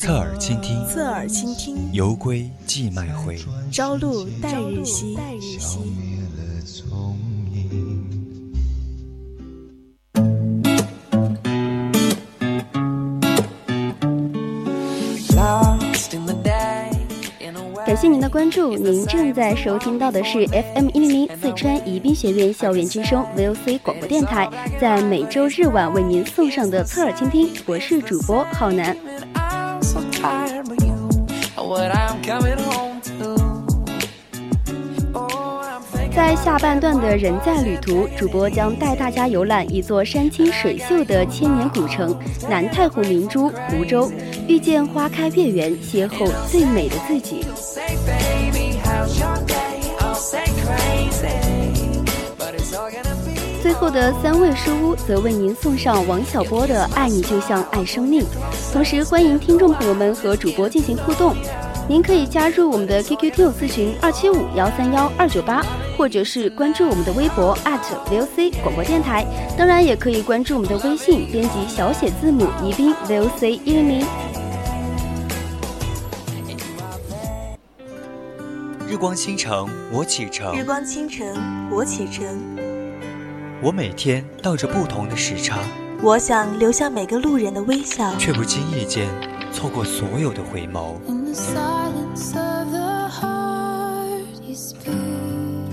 侧耳倾听，侧耳倾听。犹归寄麦回，朝露待日晞。感谢您的关注，您正在收听到的是 FM 一零零四川宜宾学院校园之声 VOC 广播电台，在每周日晚为您送上的侧耳倾听，我是主播浩南。在下半段的人在旅途，主播将带大家游览一座山清水秀的千年古城——南太湖明珠湖州，遇见花开月圆，邂逅最美的自己。最后的三位书屋则为您送上王小波的《爱你就像爱生命》，同时欢迎听众朋友们和主播进行互动。您可以加入我们的 QQ 听友咨询二七五幺三幺二九八，或者是关注我们的微博 @VOC 广播电台，当然也可以关注我们的微信，编辑小写字母宜宾 VOC 一零零。日光倾城，我启程。日光倾城，我启程。我每天倒着不同的时差。我想留下每个路人的微笑，却不经意间错过所有的回眸。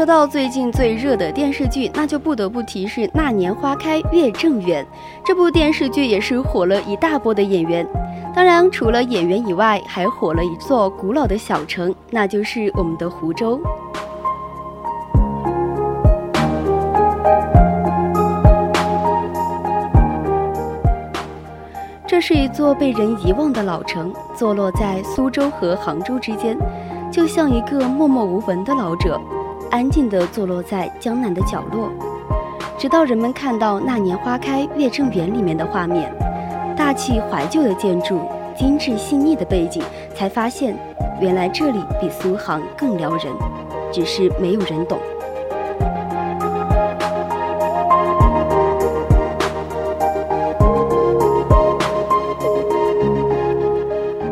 说到最近最热的电视剧，那就不得不提是《那年花开月正圆》。这部电视剧也是火了一大波的演员，当然除了演员以外，还火了一座古老的小城，那就是我们的湖州。这是一座被人遗忘的老城，坐落在苏州和杭州之间，就像一个默默无闻的老者。安静地坐落在江南的角落，直到人们看到《那年花开月正圆》里面的画面，大气怀旧的建筑，精致细腻的背景，才发现，原来这里比苏杭更撩人，只是没有人懂。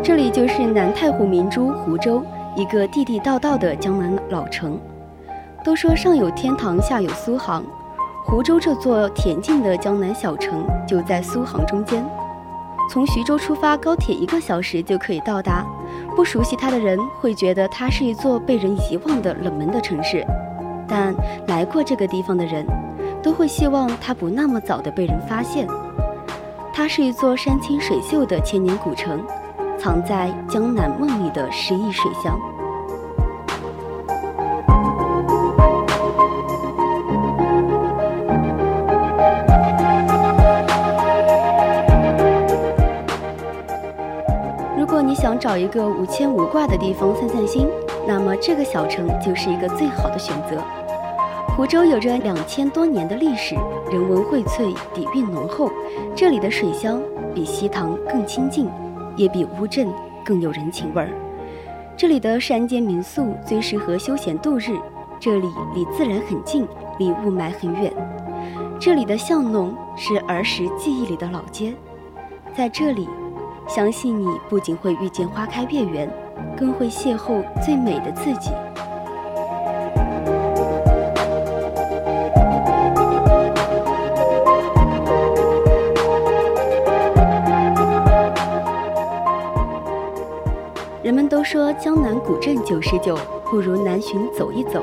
这里就是南太湖明珠湖州，一个地地道道的江南老城。都说上有天堂，下有苏杭。湖州这座恬静的江南小城就在苏杭中间。从徐州出发，高铁一个小时就可以到达。不熟悉它的人会觉得它是一座被人遗忘的冷门的城市，但来过这个地方的人，都会希望它不那么早的被人发现。它是一座山清水秀的千年古城，藏在江南梦里的诗意水乡。找一个无牵无挂的地方散散心，那么这个小城就是一个最好的选择。湖州有着两千多年的历史，人文荟萃，底蕴浓厚。这里的水乡比西塘更清静，也比乌镇更有人情味儿。这里的山间民宿最适合休闲度日，这里离自然很近，离雾霾很远。这里的巷弄是儿时记忆里的老街，在这里。相信你不仅会遇见花开月圆，更会邂逅最美的自己。人们都说江南古镇九十九，不如南浔走一走。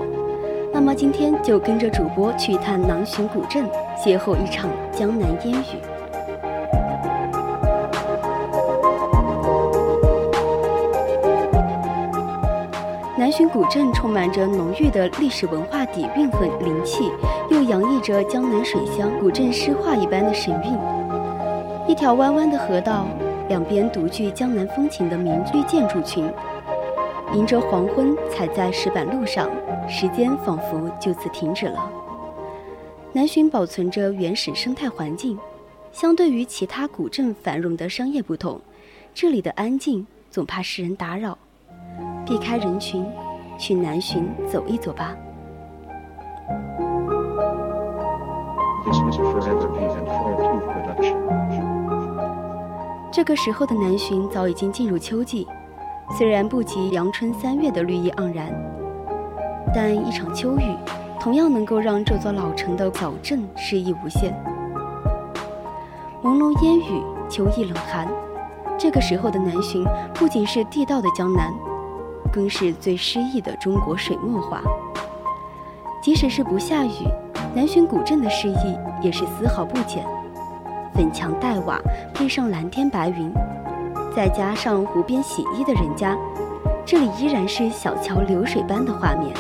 那么今天就跟着主播去探南浔古镇，邂逅一场江南烟雨。南浔古镇充满着浓郁的历史文化底蕴和灵气，又洋溢着江南水乡、古镇诗画一般的神韵。一条弯弯的河道，两边独具江南风情的民居建筑群，迎着黄昏踩在石板路上，时间仿佛就此停止了。南浔保存着原始生态环境，相对于其他古镇繁荣的商业不同，这里的安静总怕世人打扰。避开人群，去南浔走一走吧。这个时候的南浔早已经进入秋季，虽然不及阳春三月的绿意盎然，但一场秋雨同样能够让这座老城的小镇诗意无限。朦胧烟雨，秋意冷寒，这个时候的南浔不仅是地道的江南。更是最诗意的中国水墨画。即使是不下雨，南浔古镇的诗意也是丝毫不减。粉墙黛瓦配上蓝天白云，再加上湖边洗衣的人家，这里依然是小桥流水般的画面。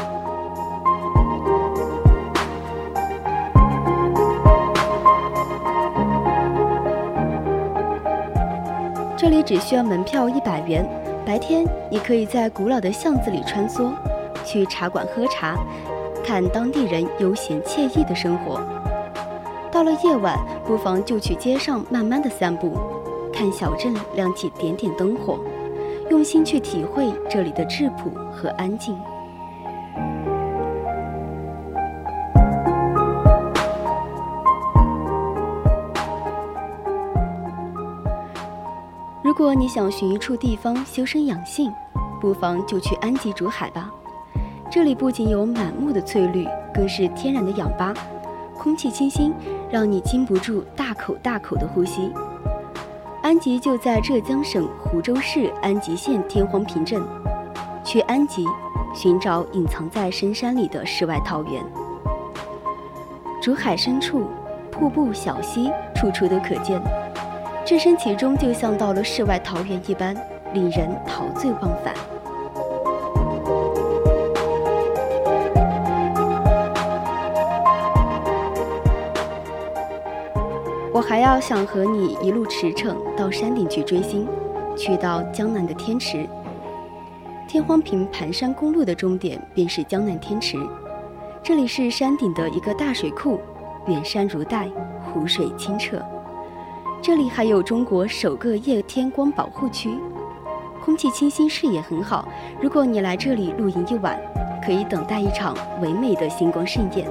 这里只需要门票一百元。白天，你可以在古老的巷子里穿梭，去茶馆喝茶，看当地人悠闲惬意的生活。到了夜晚，不妨就去街上慢慢的散步，看小镇亮起点点灯火，用心去体会这里的质朴和安静。如果你想寻一处地方修身养性，不妨就去安吉竹海吧。这里不仅有满目的翠绿，更是天然的氧吧，空气清新，让你禁不住大口大口的呼吸。安吉就在浙江省湖州市安吉县天荒坪镇。去安吉，寻找隐藏在深山里的世外桃源。竹海深处，瀑布小溪处处都可见。置身其中，就像到了世外桃源一般，令人陶醉忘返。我还要想和你一路驰骋到山顶去追星，去到江南的天池。天荒坪盘山公路的终点便是江南天池，这里是山顶的一个大水库，远山如黛，湖水清澈。这里还有中国首个夜天光保护区，空气清新，视野很好。如果你来这里露营一晚，可以等待一场唯美的星光盛宴。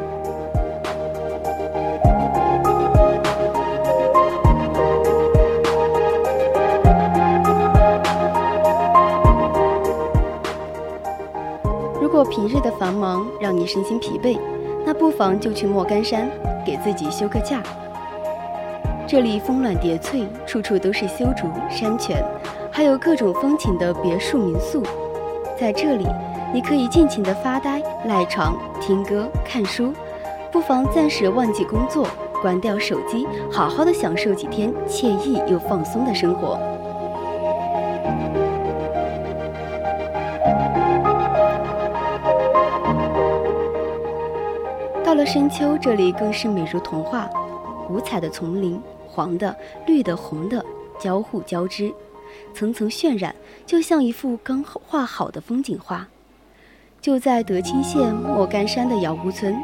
如果平日的繁忙让你身心疲惫，那不妨就去莫干山，给自己休个假。这里峰峦叠翠，处处都是修竹、山泉，还有各种风情的别墅民宿。在这里，你可以尽情的发呆、赖床、听歌、看书，不妨暂时忘记工作，关掉手机，好好的享受几天惬意又放松的生活。到了深秋，这里更是美如童话，五彩的丛林。黄的、绿的、红的交互交织，层层渲染，就像一幅刚画好的风景画。就在德清县莫干山的瑶屋村，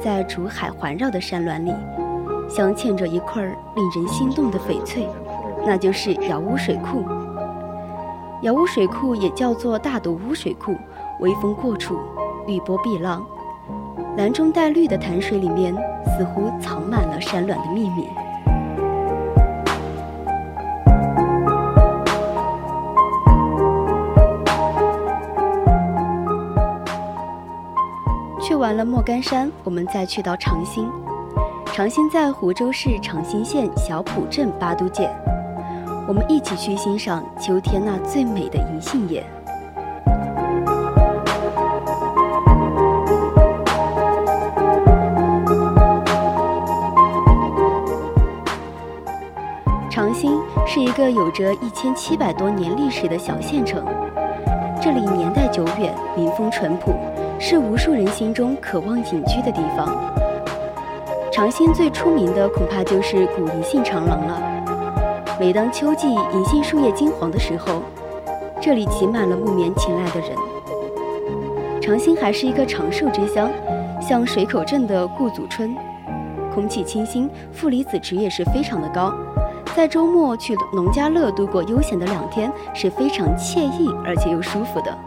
在竹海环绕的山峦里，镶嵌着一块令人心动的翡翠，那就是瑶屋水库。瑶屋水库也叫做大独屋水库，微风过处，碧波碧浪，蓝中带绿的潭水里面，似乎藏满了山峦的秘密。去完了莫干山，我们再去到长兴。长兴在湖州市长兴县小浦镇八都界，我们一起去欣赏秋天那最美的银杏叶。长兴是一个有着一千七百多年历史的小县城，这里年代久远，民风淳朴。是无数人心中渴望隐居的地方。长兴最出名的恐怕就是古银杏长廊了。每当秋季银杏树叶金黄的时候，这里挤满了慕名前来的人。长兴还是一个长寿之乡，像水口镇的顾祖村，空气清新，负离子值也是非常的高。在周末去农家乐度过悠闲的两天是非常惬意而且又舒服的。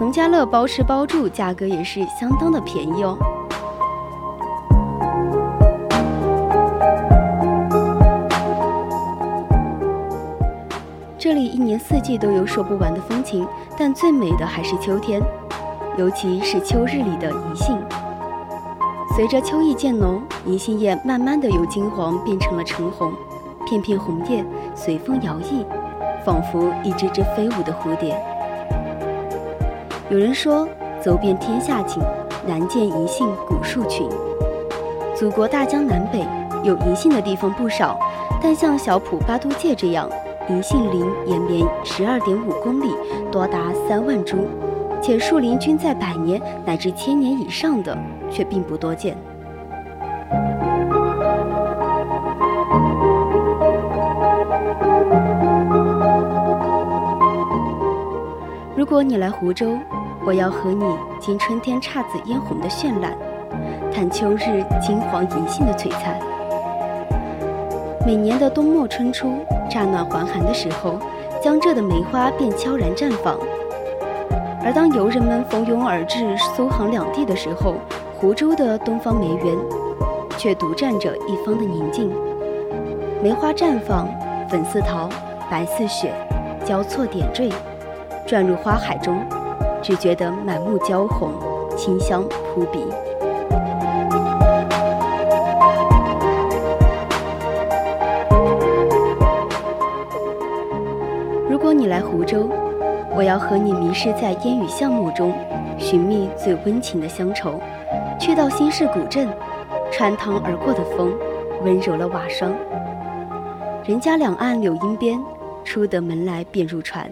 农家乐包吃包住，价格也是相当的便宜哦。这里一年四季都有说不完的风情，但最美的还是秋天，尤其是秋日里的银杏。随着秋意渐浓，银杏叶慢慢的由金黄变成了橙红，片片红叶随风摇曳，仿佛一只只飞舞的蝴蝶。有人说，走遍天下景，难见银杏古树群。祖国大江南北，有银杏的地方不少，但像小普巴都界这样。银杏林延绵十二点五公里，多达三万株，且树龄均在百年乃至千年以上的，却并不多见。如果你来湖州，我要和你经春天姹紫嫣红的绚烂，探秋日金黄银杏的璀璨。每年的冬末春初。乍暖还寒的时候，江浙的梅花便悄然绽放；而当游人们蜂拥而至苏杭两地的时候，湖州的东方梅园却独占着一方的宁静。梅花绽放，粉似桃，白似雪，交错点缀，转入花海中，只觉得满目娇红，清香扑鼻。如果你来湖州，我要和你迷失在烟雨巷陌中，寻觅最温情的乡愁。去到新市古镇，穿堂而过的风，温柔了瓦霜。人家两岸柳荫边，出得门来便入船。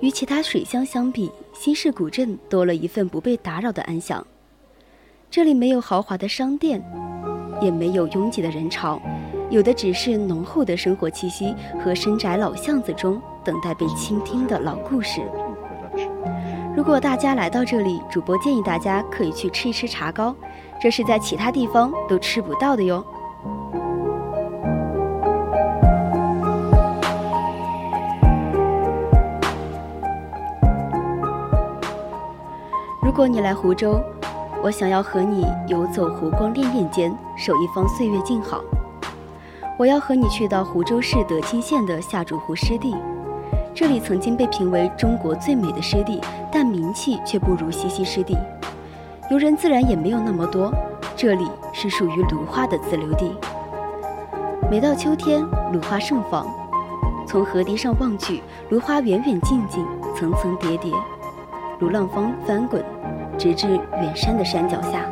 与其他水乡相比，新市古镇多了一份不被打扰的安详。这里没有豪华的商店，也没有拥挤的人潮。有的只是浓厚的生活气息和深宅老巷子中等待被倾听的老故事。如果大家来到这里，主播建议大家可以去吃一吃茶糕，这是在其他地方都吃不到的哟。如果你来湖州，我想要和你游走湖光潋滟间，守一方岁月静好。我要和你去到湖州市德清县的下竹湖湿地，这里曾经被评为中国最美的湿地，但名气却不如西溪湿地。游人自然也没有那么多，这里是属于芦花的自留地。每到秋天，芦花盛放，从河堤上望去，芦花远远近近，层层叠叠，如浪翻翻滚，直至远山的山脚下。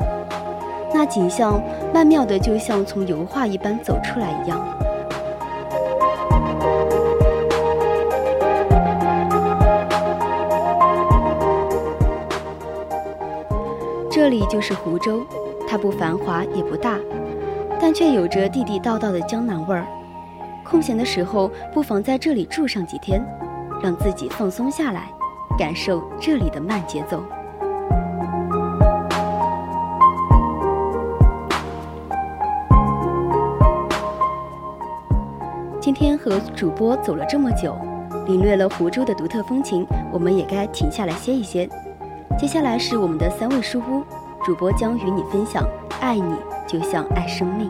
那景象曼妙的，就像从油画一般走出来一样。这里就是湖州，它不繁华也不大，但却有着地地道道的江南味儿。空闲的时候，不妨在这里住上几天，让自己放松下来，感受这里的慢节奏。今天和主播走了这么久，领略了湖州的独特风情，我们也该停下来歇一歇。接下来是我们的三味书屋，主播将与你分享：爱你就像爱生命。